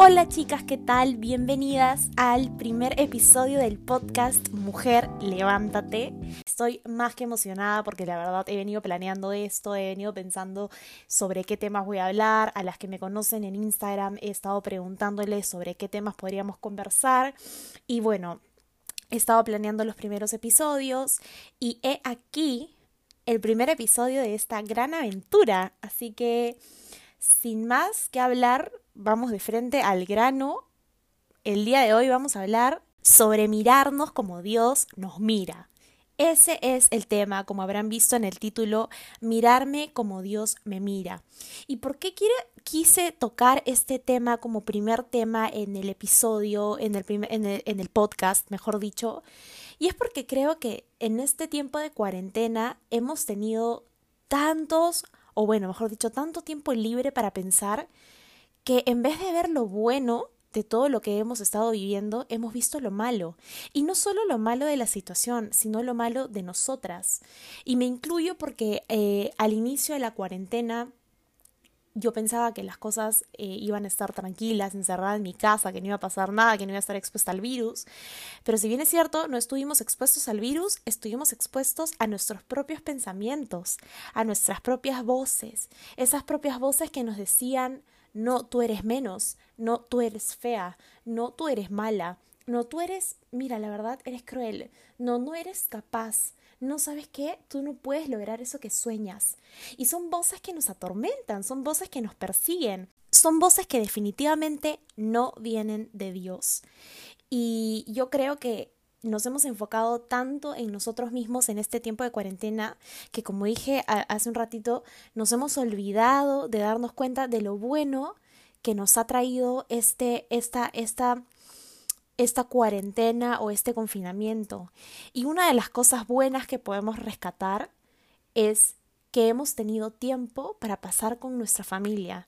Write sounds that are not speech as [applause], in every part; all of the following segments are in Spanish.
Hola chicas, ¿qué tal? Bienvenidas al primer episodio del podcast Mujer, levántate. Estoy más que emocionada porque la verdad he venido planeando esto, he venido pensando sobre qué temas voy a hablar, a las que me conocen en Instagram he estado preguntándoles sobre qué temas podríamos conversar y bueno, he estado planeando los primeros episodios y he aquí el primer episodio de esta gran aventura, así que sin más que hablar, vamos de frente al grano. El día de hoy vamos a hablar sobre mirarnos como Dios nos mira. Ese es el tema, como habrán visto en el título, mirarme como Dios me mira. ¿Y por qué quise tocar este tema como primer tema en el episodio, en, el, en el podcast, mejor dicho? Y es porque creo que en este tiempo de cuarentena hemos tenido tantos o bueno, mejor dicho, tanto tiempo libre para pensar que en vez de ver lo bueno de todo lo que hemos estado viviendo, hemos visto lo malo. Y no solo lo malo de la situación, sino lo malo de nosotras. Y me incluyo porque eh, al inicio de la cuarentena yo pensaba que las cosas eh, iban a estar tranquilas, encerradas en mi casa, que no iba a pasar nada, que no iba a estar expuesta al virus. Pero si bien es cierto, no estuvimos expuestos al virus, estuvimos expuestos a nuestros propios pensamientos, a nuestras propias voces, esas propias voces que nos decían, no, tú eres menos, no, tú eres fea, no, tú eres mala, no, tú eres, mira, la verdad, eres cruel, no, no eres capaz, no sabes qué, tú no puedes lograr eso que sueñas. Y son voces que nos atormentan, son voces que nos persiguen, son voces que definitivamente no vienen de Dios. Y yo creo que nos hemos enfocado tanto en nosotros mismos en este tiempo de cuarentena que como dije hace un ratito, nos hemos olvidado de darnos cuenta de lo bueno que nos ha traído este, esta, esta esta cuarentena o este confinamiento. Y una de las cosas buenas que podemos rescatar es que hemos tenido tiempo para pasar con nuestra familia.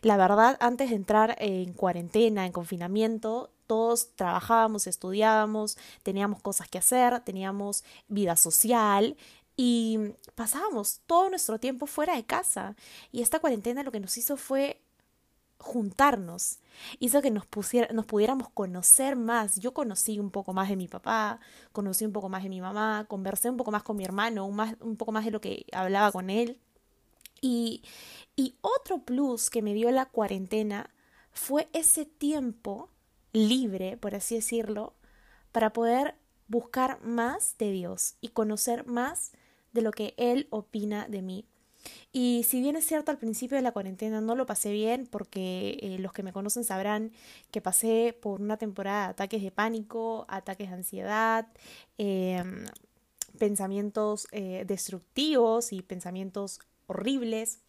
La verdad, antes de entrar en cuarentena, en confinamiento, todos trabajábamos, estudiábamos, teníamos cosas que hacer, teníamos vida social y pasábamos todo nuestro tiempo fuera de casa. Y esta cuarentena lo que nos hizo fue juntarnos, hizo que nos, nos pudiéramos conocer más. Yo conocí un poco más de mi papá, conocí un poco más de mi mamá, conversé un poco más con mi hermano, un poco más de lo que hablaba con él. Y, y otro plus que me dio la cuarentena fue ese tiempo libre, por así decirlo, para poder buscar más de Dios y conocer más de lo que Él opina de mí. Y si bien es cierto, al principio de la cuarentena no lo pasé bien, porque eh, los que me conocen sabrán que pasé por una temporada de ataques de pánico, ataques de ansiedad, em, pensamientos eh, destructivos y pensamientos horribles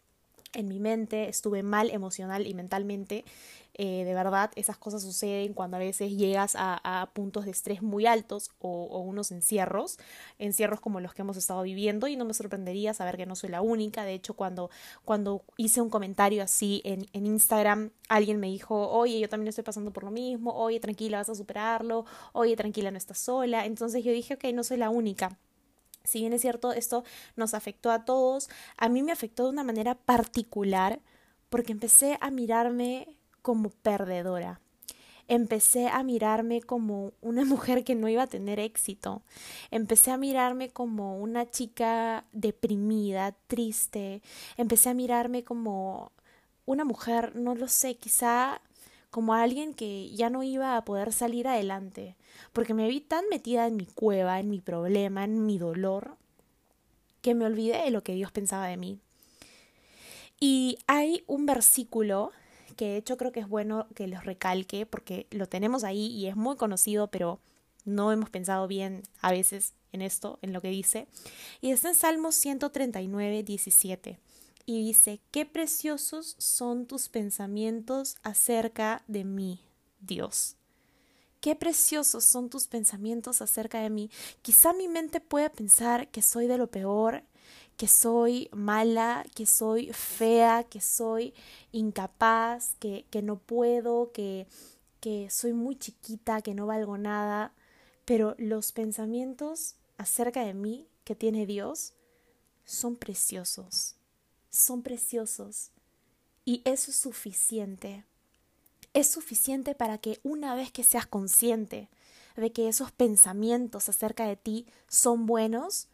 en mi mente, estuve mal emocional y mentalmente eh, de verdad, esas cosas suceden cuando a veces llegas a, puntos de estrés muy altos o, unos encierros, encierros como los que hemos estado viviendo y no me sorprendería saber que no soy la única. De hecho, cuando, cuando hice un comentario así en, en Instagram, alguien me dijo, oye, yo también estoy pasando por lo mismo, oye, tranquila, vas a superarlo, oye, tranquila, no estás sola. Entonces yo dije, ok, no soy la única. Si bien es cierto, esto nos afectó a todos, a mí me afectó de una manera particular porque empecé a mirarme como perdedora. Empecé a mirarme como una [laughs] mujer que no iba a tener éxito. Empecé a mirarme como una chica deprimida, triste. Empecé a mirarme como una mujer, no lo sé, quizá como alguien que ya no iba a poder salir adelante, porque me vi tan metida en mi cueva, en mi problema, en mi dolor, que me olvidé de lo que Dios pensaba de mí. Y hay un versículo que de hecho creo que es bueno que los recalque porque lo tenemos ahí y es muy conocido, pero no hemos pensado bien a veces en esto, en lo que dice. Y está en Salmos 139, 17. Y dice, qué preciosos son tus pensamientos acerca de mí, Dios. Qué preciosos son tus pensamientos acerca de mí. Quizá mi mente pueda pensar que soy de lo peor, que soy mala, que soy fea, que soy incapaz, que, que no puedo, que, que soy muy chiquita, que no valgo nada, pero los pensamientos acerca de mí que tiene Dios son preciosos, son preciosos. Y eso es suficiente. es suficiente para que una vez que seas consciente de que esos pensamientos acerca de ti son buenos,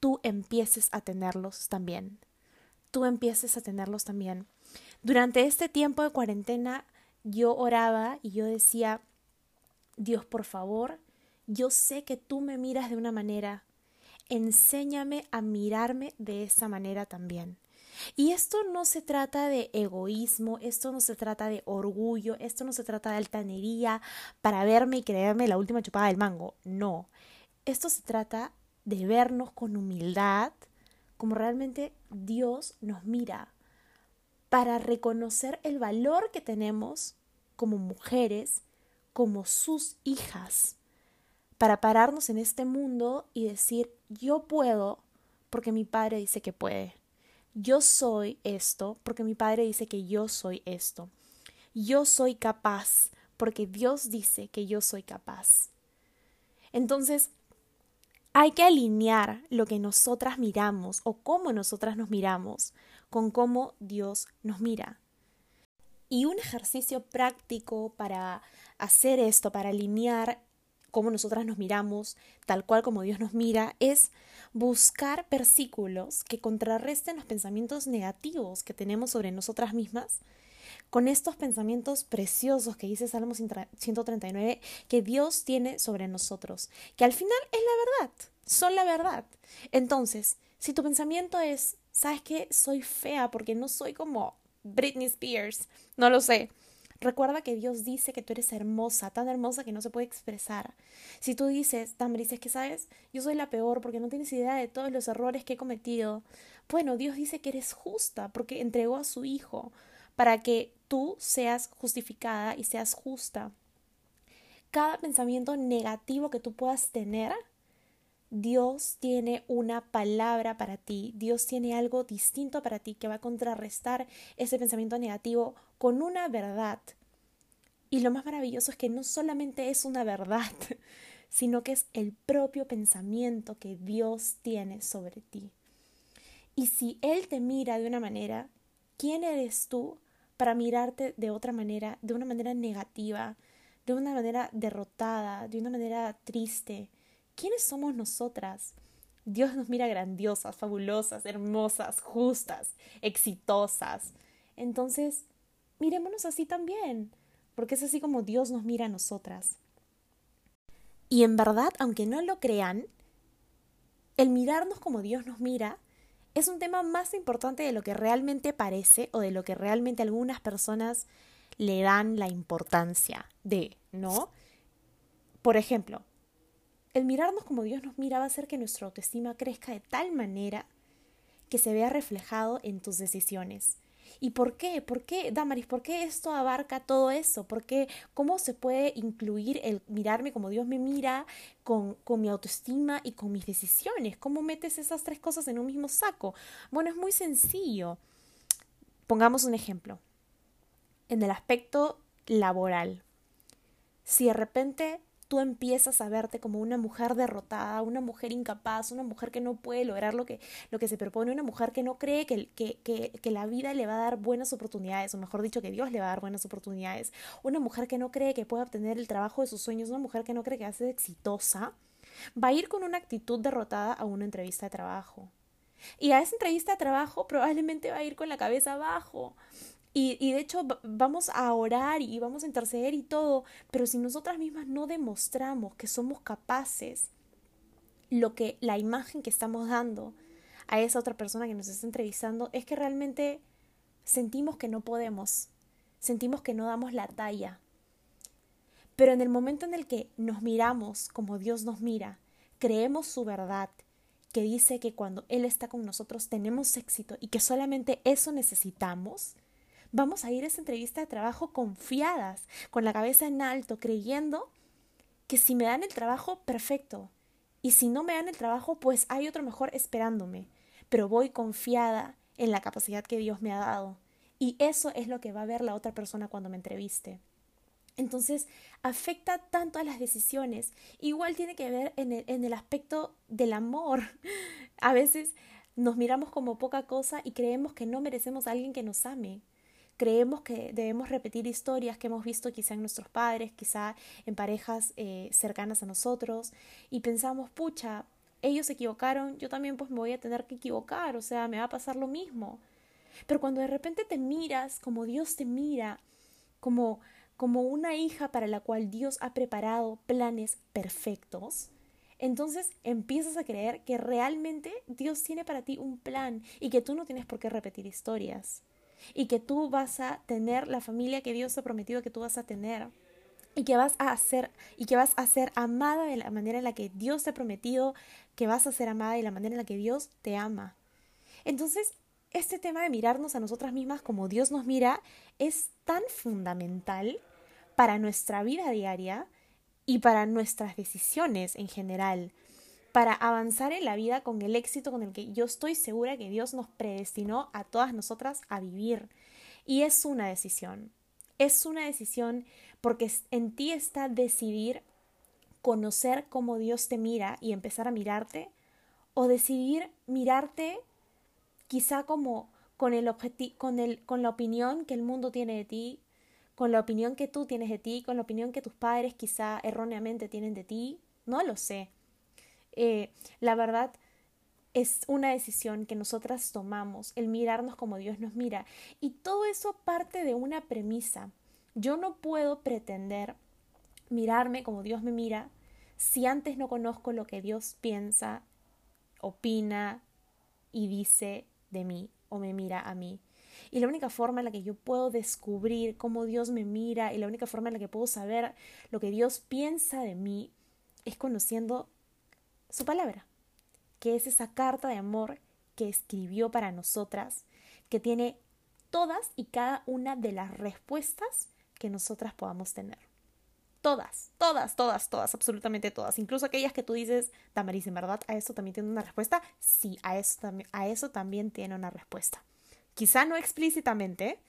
tú empieces a tenerlos también. Tú empieces a tenerlos también. Durante este tiempo de cuarentena yo oraba y yo decía, Dios, por favor, yo sé que tú me miras de una manera, enséñame a mirarme de esa manera también. Y esto no se trata de egoísmo, esto no se trata de orgullo, esto no se trata de altanería para verme y creerme la última chupada del mango. No, esto se trata de vernos con humildad, como realmente Dios nos mira, para reconocer el valor que tenemos como mujeres, como sus hijas, para pararnos en este mundo y decir, yo puedo porque mi padre dice que puede. Yo soy esto porque mi padre dice que yo soy esto. Yo soy capaz porque Dios dice que yo soy capaz. Entonces, hay que alinear lo que nosotras miramos o cómo nosotras nos miramos con cómo Dios nos mira. Y un ejercicio práctico para hacer esto, para alinear cómo nosotras nos miramos, tal cual como Dios nos mira, es buscar versículos que contrarresten los pensamientos negativos que tenemos sobre nosotras mismas con estos pensamientos preciosos que dice Salmo 139 que Dios tiene sobre nosotros, que al final es la verdad, son la verdad. Entonces, si tu pensamiento es, ¿sabes qué? Soy fea porque no soy como Britney Spears, no lo sé. Recuerda que Dios dice que tú eres hermosa, tan hermosa que no se puede expresar. Si tú dices, Damaris, es que sabes, yo soy la peor porque no tienes idea de todos los errores que he cometido. Bueno, Dios dice que eres justa porque entregó a su Hijo para que tú seas justificada y seas justa. Cada pensamiento negativo que tú puedas tener, Dios tiene una palabra para ti, Dios tiene algo distinto para ti que va a contrarrestar ese pensamiento negativo con una verdad. Y lo más maravilloso es que no solamente es una verdad, [laughs] sino que es el propio pensamiento que Dios tiene sobre ti. Y si Él te mira de una manera, ¿quién eres tú para mirarte de otra manera, de una manera negativa, de una manera derrotada, de una manera triste. ¿Quiénes somos nosotras? Dios nos mira grandiosas, fabulosas, hermosas, justas, exitosas. Entonces, mirémonos así también, porque es así como Dios nos mira a nosotras. Y en verdad, aunque no lo crean, el mirarnos como Dios nos mira es un tema más importante de lo que realmente parece o de lo que realmente algunas personas le dan la importancia de, ¿no? Por ejemplo, el mirarnos como Dios nos mira va a hacer que nuestra autoestima crezca de tal manera que se vea reflejado en tus decisiones, ¿Y por qué? ¿Por qué, Damaris? ¿Por qué esto abarca todo eso? ¿Por qué? ¿Cómo se puede incluir el mirarme como Dios me mira con, con mi autoestima y con mis decisiones? ¿Cómo metes esas tres cosas en un mismo saco? Bueno, es muy sencillo. Pongamos un ejemplo. En el aspecto laboral. Si de repente tú empiezas a verte como una mujer derrotada, una mujer incapaz, una mujer que no puede lograr lo que, lo que se propone, una mujer que no cree que, que, que, que, la vida le va a dar buenas oportunidades, o mejor dicho, que Dios le va a dar buenas oportunidades, una mujer que no cree que puede obtener el trabajo de sus sueños, una mujer que no cree que va a ser exitosa, va a ir con una actitud derrotada a una entrevista de trabajo. Y a esa entrevista de trabajo probablemente va a ir con la cabeza abajo. Y, de hecho vamos a orar y vamos a interceder y todo, pero si nosotras mismas no demostramos que somos capaces, lo que la imagen que estamos dando a esa otra persona que nos está entrevistando es que realmente sentimos que no podemos, sentimos que no damos la talla. Pero en el momento en el que nos miramos como Dios nos mira, creemos su verdad, que dice que cuando Él está con nosotros tenemos éxito y que solamente eso necesitamos, vamos a ir a esa entrevista de trabajo confiadas, con la cabeza en alto, creyendo que si me dan el trabajo, perfecto. Y si no me dan el trabajo, pues hay otro mejor esperándome. Pero voy confiada en la capacidad que Dios me ha dado. Y eso es lo que va a ver la otra persona cuando me entreviste. Entonces, afecta tanto a las decisiones. Igual tiene que ver en el, en el aspecto del amor. [laughs] A veces nos miramos como poca cosa y creemos que no merecemos a alguien que nos ame creemos que debemos repetir historias que hemos visto quizá en nuestros padres, quizá en parejas eh, cercanas a nosotros, y pensamos, pucha, ellos se equivocaron, yo también pues me voy a tener que equivocar, o sea, me va a pasar lo mismo. Pero cuando de repente te miras como Dios te mira, como, como una hija para la cual Dios ha preparado planes perfectos, entonces empiezas a creer que realmente Dios tiene para ti un plan y que tú no tienes por qué repetir historias y que tú vas a tener la familia que Dios ha prometido que tú vas a tener y que vas a ser y que vas a ser amada de la manera en la que Dios te ha prometido que vas a ser amada de la manera en la que Dios te ama. Entonces, este tema de mirarnos a nosotras mismas como Dios nos mira es tan fundamental para nuestra vida diaria y para nuestras decisiones en general, para avanzar en la vida con el éxito con el que yo estoy segura que Dios nos predestinó a todas nosotras a vivir. Y es una decisión, es una decisión porque en ti está decidir conocer cómo Dios te mira y empezar a mirarte, o decidir mirarte quizá como con, el con, el, con la opinión que el mundo tiene de ti, con la opinión que tú tienes de ti, con la opinión que tus padres quizá erróneamente tienen de ti, no lo sé. Eh, la verdad es una decisión que nosotras tomamos, el mirarnos como Dios nos mira. Y todo eso parte de una premisa. Yo no puedo pretender mirarme como Dios me mira si antes no conozco lo que Dios piensa, opina y dice de mí o me mira a mí. Y la única forma en la que yo puedo descubrir cómo Dios me mira y la única forma en la que puedo saber lo que Dios piensa de mí es conociendo su palabra, que es esa carta de amor que escribió para nosotras, que tiene todas y cada una de las respuestas que nosotras podamos tener. Todas, todas, todas, todas, absolutamente todas. Incluso aquellas que tú dices, Damaris, ¿en verdad a eso también tiene una respuesta? Sí, a eso, a eso también tiene una respuesta. Quizá no explícitamente,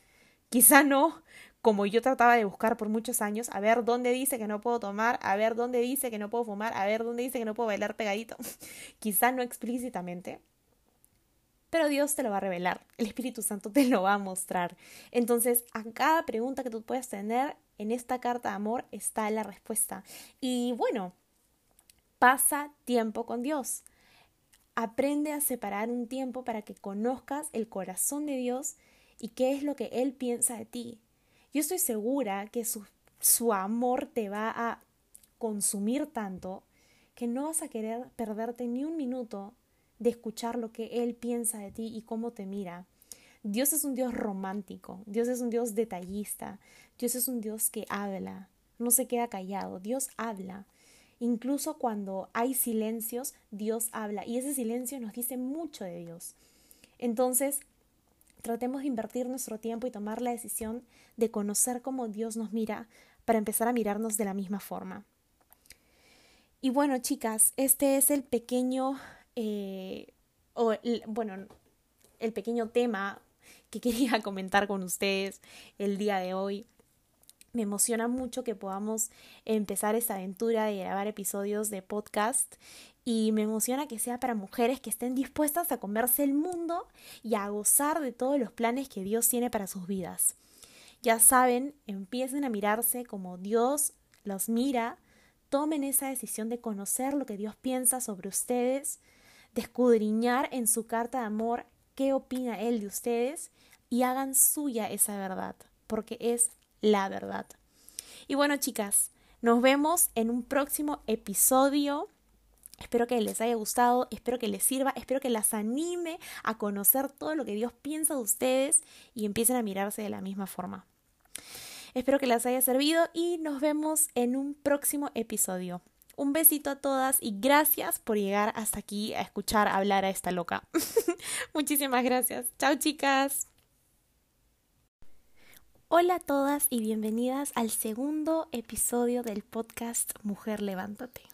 quizá no como yo trataba de buscar por muchos años, a ver dónde dice que no puedo tomar, a ver dónde dice que no puedo fumar, a ver dónde dice que no puedo bailar pegadito. [laughs] quizá no explícitamente, pero Dios te lo va a revelar, el Espíritu Santo te lo va a mostrar. Entonces, a cada pregunta que tú puedas tener en esta carta de amor está la respuesta. Y bueno, pasa tiempo con Dios. Aprende a separar un tiempo para que conozcas el corazón de Dios y qué es lo que Él piensa de ti. Yo estoy segura que su, su amor te va a consumir tanto que no vas a querer perderte ni un minuto de escuchar lo que Él piensa de ti y cómo te mira. Dios es un Dios romántico, Dios es un Dios detallista, Dios es un Dios que habla, no se queda callado, Dios habla. Incluso cuando hay silencios, Dios habla y ese silencio nos dice mucho de Dios. Entonces, tratemos de invertir nuestro tiempo y tomar la decisión de conocer cómo Dios nos mira para empezar a mirarnos de la misma forma. Y bueno, chicas, este es el pequeño eh, o bueno, el pequeño tema que [laughs] quería comentar con ustedes el día de hoy. Me emociona mucho que podamos empezar esta aventura de grabar episodios de podcast y me emociona que sea para mujeres que estén dispuestas a comerse el mundo y a gozar de todos los planes que Dios tiene para sus vidas. Ya saben, empiecen a mirarse como Dios los mira, tomen esa decisión de conocer lo que Dios piensa sobre ustedes, de escudriñar en su carta de amor qué opina Él de ustedes y hagan suya esa verdad, porque es la verdad. Y bueno, chicas, nos vemos en un próximo episodio. Espero que les haya gustado, espero que les sirva, espero que las anime a conocer todo lo que Dios piensa de ustedes y empiecen a mirarse de la misma forma. Espero que les haya servido y nos vemos en un próximo episodio. Un besito a todas y gracias por llegar hasta aquí a escuchar hablar a esta loca. [laughs] Muchísimas gracias. Chao chicas. Hola a todas y bienvenidas al segundo episodio del podcast Mujer Levántate.